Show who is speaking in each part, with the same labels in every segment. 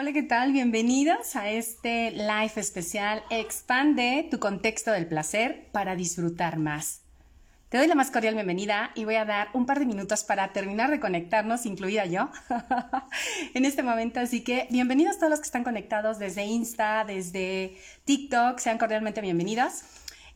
Speaker 1: Hola, ¿qué tal? Bienvenidos a este live especial Expande tu contexto del placer para disfrutar más. Te doy la más cordial bienvenida y voy a dar un par de minutos para terminar de conectarnos, incluida yo, en este momento. Así que bienvenidos todos los que están conectados desde Insta, desde TikTok, sean cordialmente bienvenidos.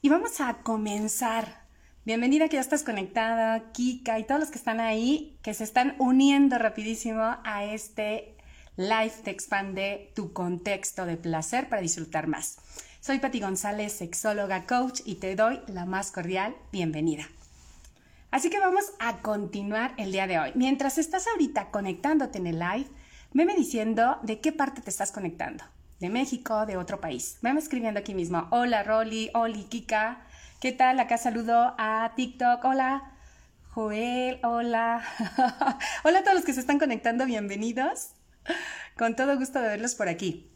Speaker 1: Y vamos a comenzar. Bienvenida que ya estás conectada, Kika y todos los que están ahí, que se están uniendo rapidísimo a este live te expande tu contexto de placer para disfrutar más. Soy Pati González, sexóloga coach y te doy la más cordial bienvenida. Así que vamos a continuar el día de hoy. Mientras estás ahorita conectándote en el live, veme diciendo de qué parte te estás conectando. De México, de otro país. Veme escribiendo aquí mismo. Hola Rolly, Oli, Kika. ¿Qué tal? Acá saludo a TikTok. Hola. Joel, hola. hola a todos los que se están conectando, bienvenidos. Con todo gusto de verlos por aquí.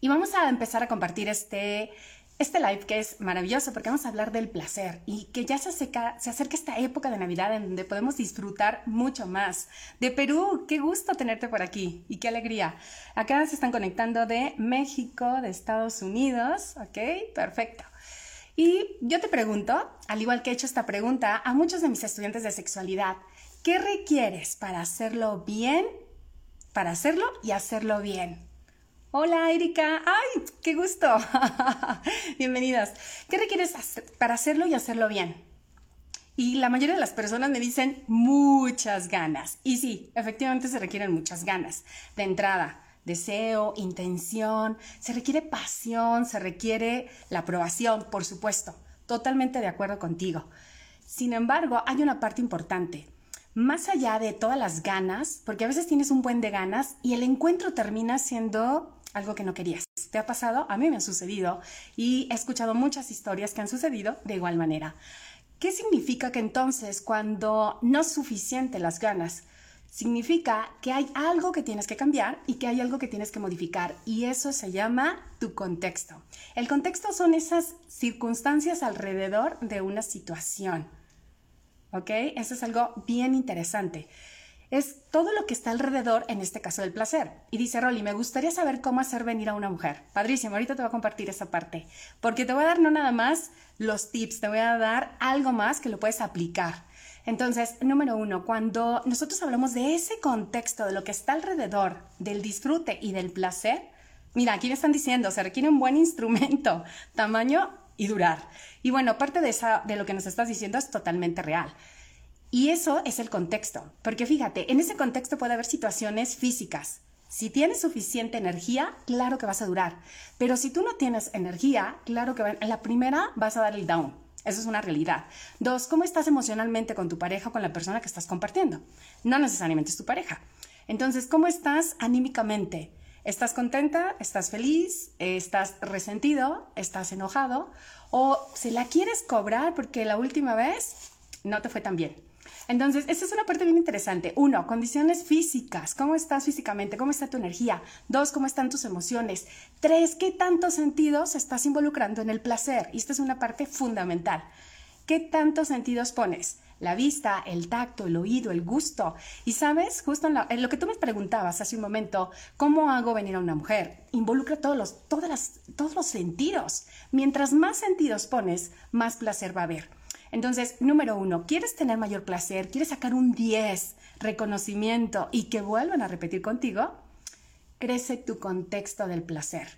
Speaker 1: Y vamos a empezar a compartir este, este live que es maravilloso porque vamos a hablar del placer y que ya se acerca, se acerca esta época de Navidad en donde podemos disfrutar mucho más. De Perú, qué gusto tenerte por aquí y qué alegría. Acá se están conectando de México, de Estados Unidos, ¿ok? Perfecto. Y yo te pregunto, al igual que he hecho esta pregunta a muchos de mis estudiantes de sexualidad, ¿qué requieres para hacerlo bien para hacerlo y hacerlo bien. Hola Erika, ¡ay, qué gusto! Bienvenidas. ¿Qué requieres hacer para hacerlo y hacerlo bien? Y la mayoría de las personas me dicen muchas ganas. Y sí, efectivamente se requieren muchas ganas. De entrada, deseo, intención, se requiere pasión, se requiere la aprobación, por supuesto. Totalmente de acuerdo contigo. Sin embargo, hay una parte importante más allá de todas las ganas, porque a veces tienes un buen de ganas y el encuentro termina siendo algo que no querías. ¿Te ha pasado? A mí me ha sucedido y he escuchado muchas historias que han sucedido de igual manera. ¿Qué significa que entonces cuando no es suficiente las ganas? Significa que hay algo que tienes que cambiar y que hay algo que tienes que modificar y eso se llama tu contexto. El contexto son esas circunstancias alrededor de una situación. ¿Ok? Eso es algo bien interesante. Es todo lo que está alrededor, en este caso del placer. Y dice Rolly, me gustaría saber cómo hacer venir a una mujer. Padrísimo, ahorita te voy a compartir esa parte. Porque te voy a dar no nada más los tips, te voy a dar algo más que lo puedes aplicar. Entonces, número uno, cuando nosotros hablamos de ese contexto, de lo que está alrededor del disfrute y del placer, mira, aquí me están diciendo, se requiere un buen instrumento, tamaño y durar. Y bueno, parte de, esa, de lo que nos estás diciendo es totalmente real. Y eso es el contexto, porque fíjate, en ese contexto puede haber situaciones físicas. Si tienes suficiente energía, claro que vas a durar. Pero si tú no tienes energía, claro que en la primera vas a dar el down. Eso es una realidad. Dos, ¿cómo estás emocionalmente con tu pareja o con la persona que estás compartiendo? No necesariamente es tu pareja. Entonces, ¿cómo estás anímicamente? ¿Estás contenta? ¿Estás feliz? ¿Estás resentido? ¿Estás enojado? ¿O se la quieres cobrar porque la última vez no te fue tan bien? Entonces, esa es una parte bien interesante. Uno, condiciones físicas. ¿Cómo estás físicamente? ¿Cómo está tu energía? Dos, ¿cómo están tus emociones? Tres, ¿qué tantos sentidos estás involucrando en el placer? Y esta es una parte fundamental. ¿Qué tantos sentidos pones? La vista, el tacto, el oído, el gusto. Y sabes, justo en, lo que tú me preguntabas hace un momento, ¿cómo hago venir a una mujer? Involucra todos los, todas las, todos los sentidos. Mientras más sentidos pones, más placer va a haber. Entonces, número uno, ¿quieres tener mayor placer? ¿Quieres sacar un 10, reconocimiento y que vuelvan a repetir contigo? Crece tu contexto del placer.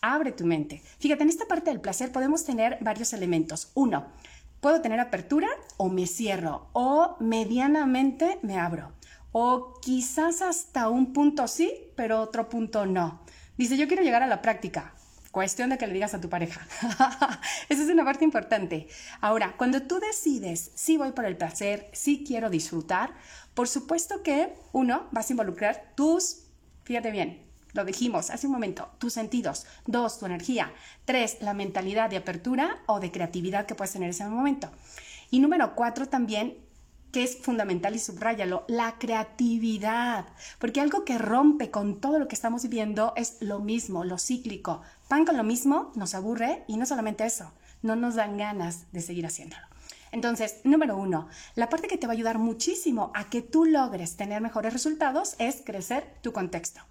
Speaker 1: Abre tu mente. Fíjate, en esta parte del placer podemos tener varios elementos. Uno, Puedo tener apertura o me cierro o medianamente me abro. O quizás hasta un punto sí, pero otro punto no. Dice, yo quiero llegar a la práctica. Cuestión de que le digas a tu pareja. Esa es una parte importante. Ahora, cuando tú decides si voy por el placer, si quiero disfrutar, por supuesto que uno, vas a involucrar tus, fíjate bien, lo dijimos hace un momento, tus sentidos. Dos, tu energía. Tres, la mentalidad de apertura o de creatividad que puedes tener en ese momento. Y número cuatro también, que es fundamental y subrayalo, la creatividad. Porque algo que rompe con todo lo que estamos viviendo es lo mismo, lo cíclico. Pan con lo mismo nos aburre y no solamente eso, no nos dan ganas de seguir haciéndolo. Entonces, número uno, la parte que te va a ayudar muchísimo a que tú logres tener mejores resultados es crecer tu contexto.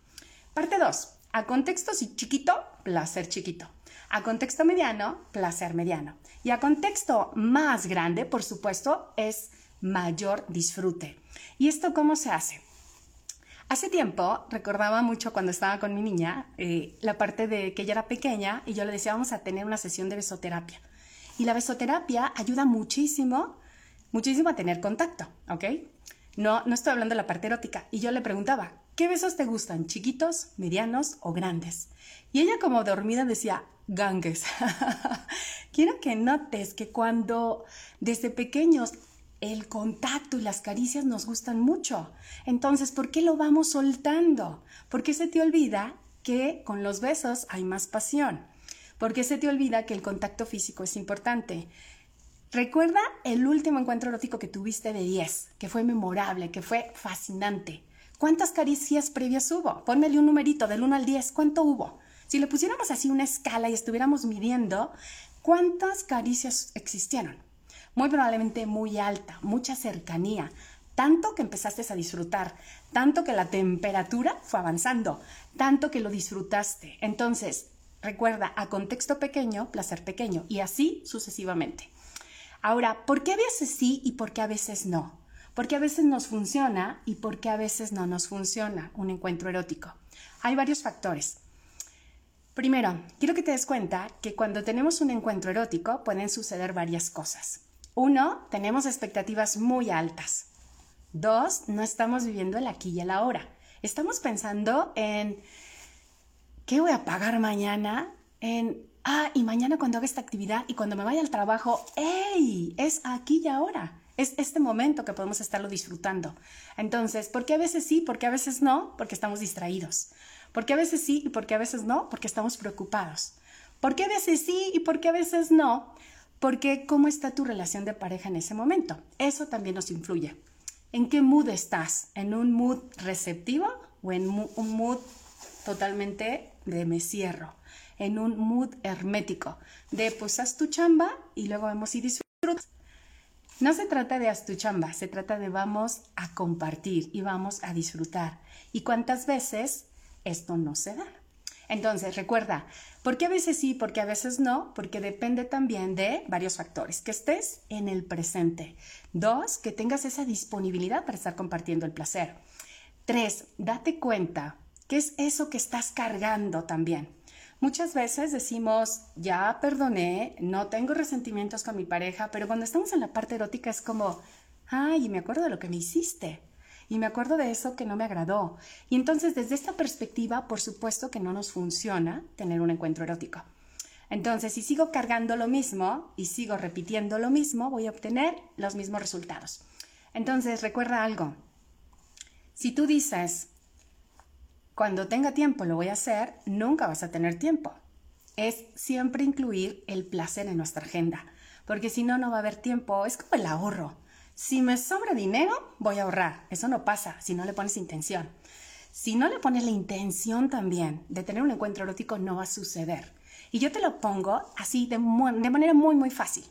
Speaker 1: Parte 2. A contexto chiquito, placer chiquito. A contexto mediano, placer mediano. Y a contexto más grande, por supuesto, es mayor disfrute. ¿Y esto cómo se hace? Hace tiempo recordaba mucho cuando estaba con mi niña eh, la parte de que ella era pequeña y yo le decía vamos a tener una sesión de besoterapia. Y la besoterapia ayuda muchísimo, muchísimo a tener contacto, ¿ok? No, no estoy hablando de la parte erótica. Y yo le preguntaba, ¿qué besos te gustan? ¿Chiquitos, medianos o grandes? Y ella como dormida decía, gangues. Quiero que notes que cuando desde pequeños el contacto y las caricias nos gustan mucho. Entonces, ¿por qué lo vamos soltando? ¿Por qué se te olvida que con los besos hay más pasión? ¿Por qué se te olvida que el contacto físico es importante? Recuerda el último encuentro erótico que tuviste de 10, que fue memorable, que fue fascinante. ¿Cuántas caricias previas hubo? Pónmele un numerito del 1 al 10, ¿cuánto hubo? Si le pusiéramos así una escala y estuviéramos midiendo, ¿cuántas caricias existieron? muy probablemente muy alta, mucha cercanía, tanto que empezaste a disfrutar, tanto que la temperatura fue avanzando, tanto que lo disfrutaste. Entonces, recuerda, a contexto pequeño, placer pequeño, y así sucesivamente. Ahora, ¿por qué a veces sí y por qué a veces no? Porque a veces nos funciona y por qué a veces no nos funciona un encuentro erótico. Hay varios factores. Primero, quiero que te des cuenta que cuando tenemos un encuentro erótico pueden suceder varias cosas. Uno, tenemos expectativas muy altas. Dos, no estamos viviendo el aquí y el ahora. Estamos pensando en qué voy a pagar mañana, en, ah, y mañana cuando haga esta actividad y cuando me vaya al trabajo, ¡hey! Es aquí y ahora. Es este momento que podemos estarlo disfrutando. Entonces, ¿por qué a veces sí, por qué a veces no? Porque estamos distraídos. ¿Por qué a veces sí y por qué a veces no? Porque estamos preocupados. ¿Por qué a veces sí y por qué a veces no? porque cómo está tu relación de pareja en ese momento. Eso también nos influye. ¿En qué mood estás? ¿En un mood receptivo o en un mood totalmente de me cierro? En un mood hermético, de pues haz tu chamba y luego vemos y disfrutas. No se trata de haz tu chamba, se trata de vamos a compartir y vamos a disfrutar. ¿Y cuántas veces esto no se da? Entonces, recuerda, ¿por qué a veces sí, por qué a veces no? Porque depende también de varios factores. Que estés en el presente. Dos, que tengas esa disponibilidad para estar compartiendo el placer. Tres, date cuenta qué es eso que estás cargando también. Muchas veces decimos, ya perdoné, no tengo resentimientos con mi pareja, pero cuando estamos en la parte erótica es como, ay, me acuerdo de lo que me hiciste y me acuerdo de eso que no me agradó. Y entonces desde esta perspectiva, por supuesto que no nos funciona tener un encuentro erótico. Entonces, si sigo cargando lo mismo y sigo repitiendo lo mismo, voy a obtener los mismos resultados. Entonces, recuerda algo. Si tú dices, cuando tenga tiempo lo voy a hacer, nunca vas a tener tiempo. Es siempre incluir el placer en nuestra agenda, porque si no, no va a haber tiempo. Es como el ahorro. Si me sobra dinero, voy a ahorrar. Eso no pasa si no le pones intención. Si no le pones la intención también de tener un encuentro erótico, no va a suceder. Y yo te lo pongo así de, manera muy, muy fácil.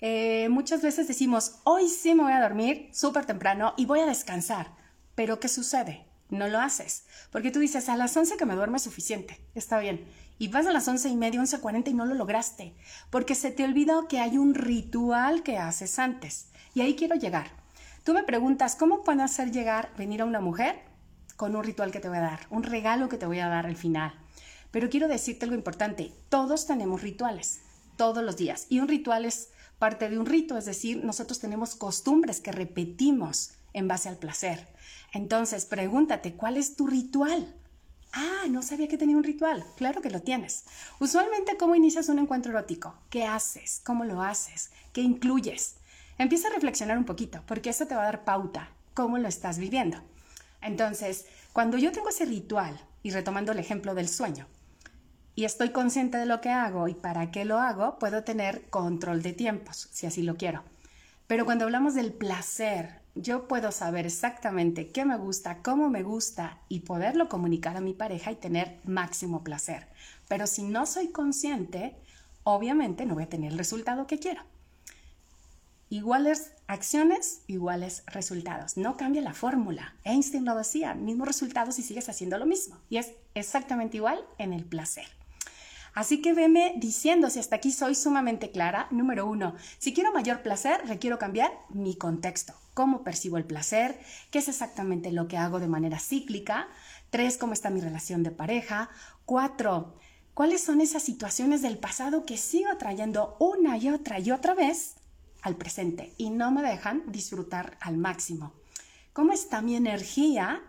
Speaker 1: Eh, muchas veces decimos, hoy sí me voy a dormir súper temprano y voy a descansar. Pero ¿qué sucede? No lo haces. Porque tú dices, a las 11 que me duerme suficiente. Está bien. Y vas a las 11 y media, 11.40 y no lo lograste. Porque se te olvidó que hay un ritual que haces antes. Y ahí quiero llegar. Tú me preguntas, ¿cómo puedo hacer llegar, venir a una mujer con un ritual que te voy a dar, un regalo que te voy a dar al final? Pero quiero decirte algo importante, todos tenemos rituales, todos los días. Y un ritual es parte de un rito, es decir, nosotros tenemos costumbres que repetimos en base al placer. Entonces, pregúntate, ¿cuál es tu ritual? Ah, no sabía que tenía un ritual. Claro que lo tienes. Usualmente, ¿cómo inicias un encuentro erótico? ¿Qué haces? ¿Cómo lo haces? ¿Qué incluyes? Empieza a reflexionar un poquito, porque eso te va a dar pauta, cómo lo estás viviendo. Entonces, cuando yo tengo ese ritual, y retomando el ejemplo del sueño, y estoy consciente de lo que hago y para qué lo hago, puedo tener control de tiempos, si así lo quiero. Pero cuando hablamos del placer, yo puedo saber exactamente qué me gusta, cómo me gusta y poderlo comunicar a mi pareja y tener máximo placer. Pero si no soy consciente, obviamente no voy a tener el resultado que quiero. Iguales acciones, iguales resultados. No cambia la fórmula. Einstein lo decía, mismos resultados y sigues haciendo lo mismo. Y es exactamente igual en el placer. Así que veme diciendo si hasta aquí soy sumamente clara. Número uno, si quiero mayor placer, requiero cambiar mi contexto. ¿Cómo percibo el placer? ¿Qué es exactamente lo que hago de manera cíclica? Tres, ¿cómo está mi relación de pareja? Cuatro, ¿cuáles son esas situaciones del pasado que sigo trayendo una y otra y otra vez al presente y no me dejan disfrutar al máximo? ¿Cómo está mi energía?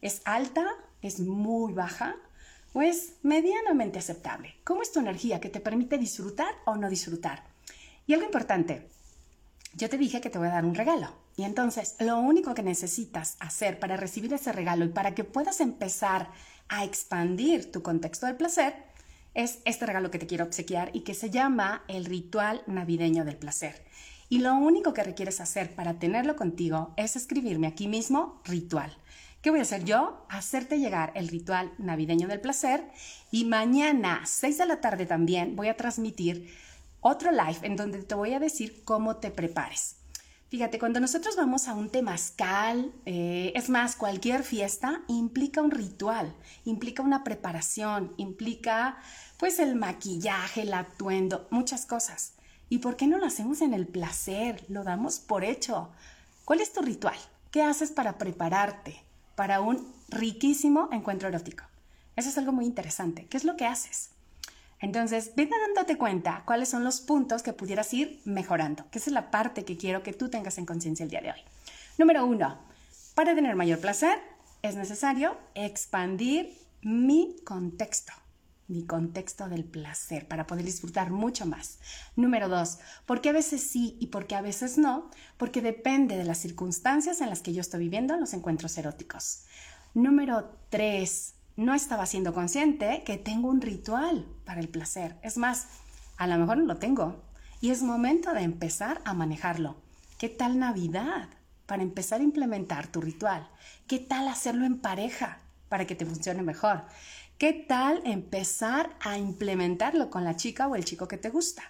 Speaker 1: ¿Es alta? ¿Es muy baja? Pues medianamente aceptable. ¿Cómo es tu energía que te permite disfrutar o no disfrutar? Y algo importante, yo te dije que te voy a dar un regalo. Y entonces, lo único que necesitas hacer para recibir ese regalo y para que puedas empezar a expandir tu contexto del placer es este regalo que te quiero obsequiar y que se llama el ritual navideño del placer. Y lo único que requieres hacer para tenerlo contigo es escribirme aquí mismo ritual. ¿Qué voy a hacer yo? Hacerte llegar el ritual navideño del placer y mañana, 6 de la tarde también, voy a transmitir otro live en donde te voy a decir cómo te prepares. Fíjate, cuando nosotros vamos a un temazcal, eh, es más, cualquier fiesta implica un ritual, implica una preparación, implica pues el maquillaje, el atuendo, muchas cosas. ¿Y por qué no lo hacemos en el placer? Lo damos por hecho. ¿Cuál es tu ritual? ¿Qué haces para prepararte? Para un riquísimo encuentro erótico. Eso es algo muy interesante. ¿Qué es lo que haces? Entonces, vete dándote cuenta cuáles son los puntos que pudieras ir mejorando, que esa es la parte que quiero que tú tengas en conciencia el día de hoy. Número uno, para tener mayor placer es necesario expandir mi contexto mi contexto del placer para poder disfrutar mucho más. Número dos, porque a veces sí y porque a veces no, porque depende de las circunstancias en las que yo estoy viviendo los encuentros eróticos. Número tres, no estaba siendo consciente que tengo un ritual para el placer. Es más, a lo mejor no lo tengo y es momento de empezar a manejarlo. ¿Qué tal Navidad? Para empezar a implementar tu ritual. ¿Qué tal hacerlo en pareja para que te funcione mejor? ¿Qué tal empezar a implementarlo con la chica o el chico que te gusta?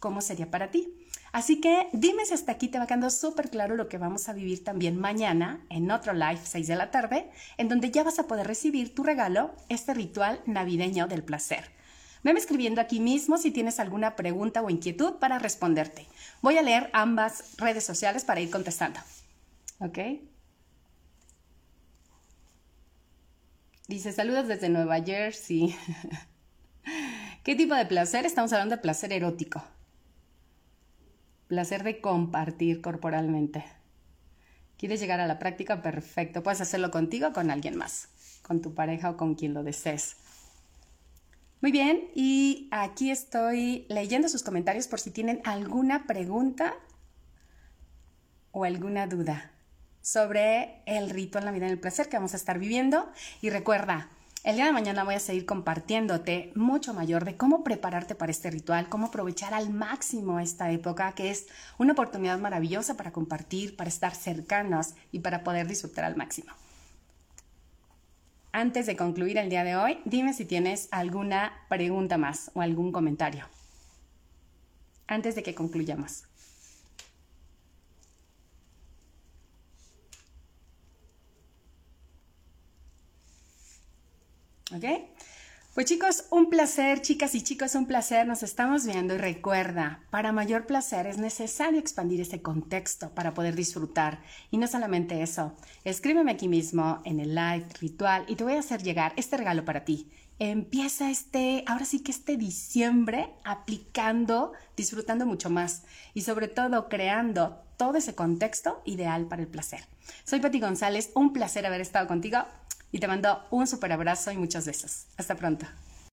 Speaker 1: ¿Cómo sería para ti? Así que dime si hasta aquí te va quedando súper claro lo que vamos a vivir también mañana en otro live 6 de la tarde, en donde ya vas a poder recibir tu regalo, este ritual navideño del placer. Veme escribiendo aquí mismo si tienes alguna pregunta o inquietud para responderte. Voy a leer ambas redes sociales para ir contestando. ¿Ok? Dice, saludos desde Nueva Jersey. ¿Qué tipo de placer? Estamos hablando de placer erótico. Placer de compartir corporalmente. ¿Quieres llegar a la práctica? Perfecto. Puedes hacerlo contigo o con alguien más, con tu pareja o con quien lo desees. Muy bien, y aquí estoy leyendo sus comentarios por si tienen alguna pregunta o alguna duda sobre el ritual Navidad del Placer que vamos a estar viviendo. Y recuerda, el día de mañana voy a seguir compartiéndote mucho mayor de cómo prepararte para este ritual, cómo aprovechar al máximo esta época, que es una oportunidad maravillosa para compartir, para estar cercanos y para poder disfrutar al máximo. Antes de concluir el día de hoy, dime si tienes alguna pregunta más o algún comentario. Antes de que concluyamos. ¿Ok? Pues chicos, un placer, chicas y chicos, un placer, nos estamos viendo y recuerda, para mayor placer es necesario expandir ese contexto para poder disfrutar. Y no solamente eso, escríbeme aquí mismo en el live ritual y te voy a hacer llegar este regalo para ti. Empieza este, ahora sí que este diciembre aplicando, disfrutando mucho más y sobre todo creando todo ese contexto ideal para el placer. Soy Pati González, un placer haber estado contigo y te mando un super abrazo y muchos besos. Hasta pronto.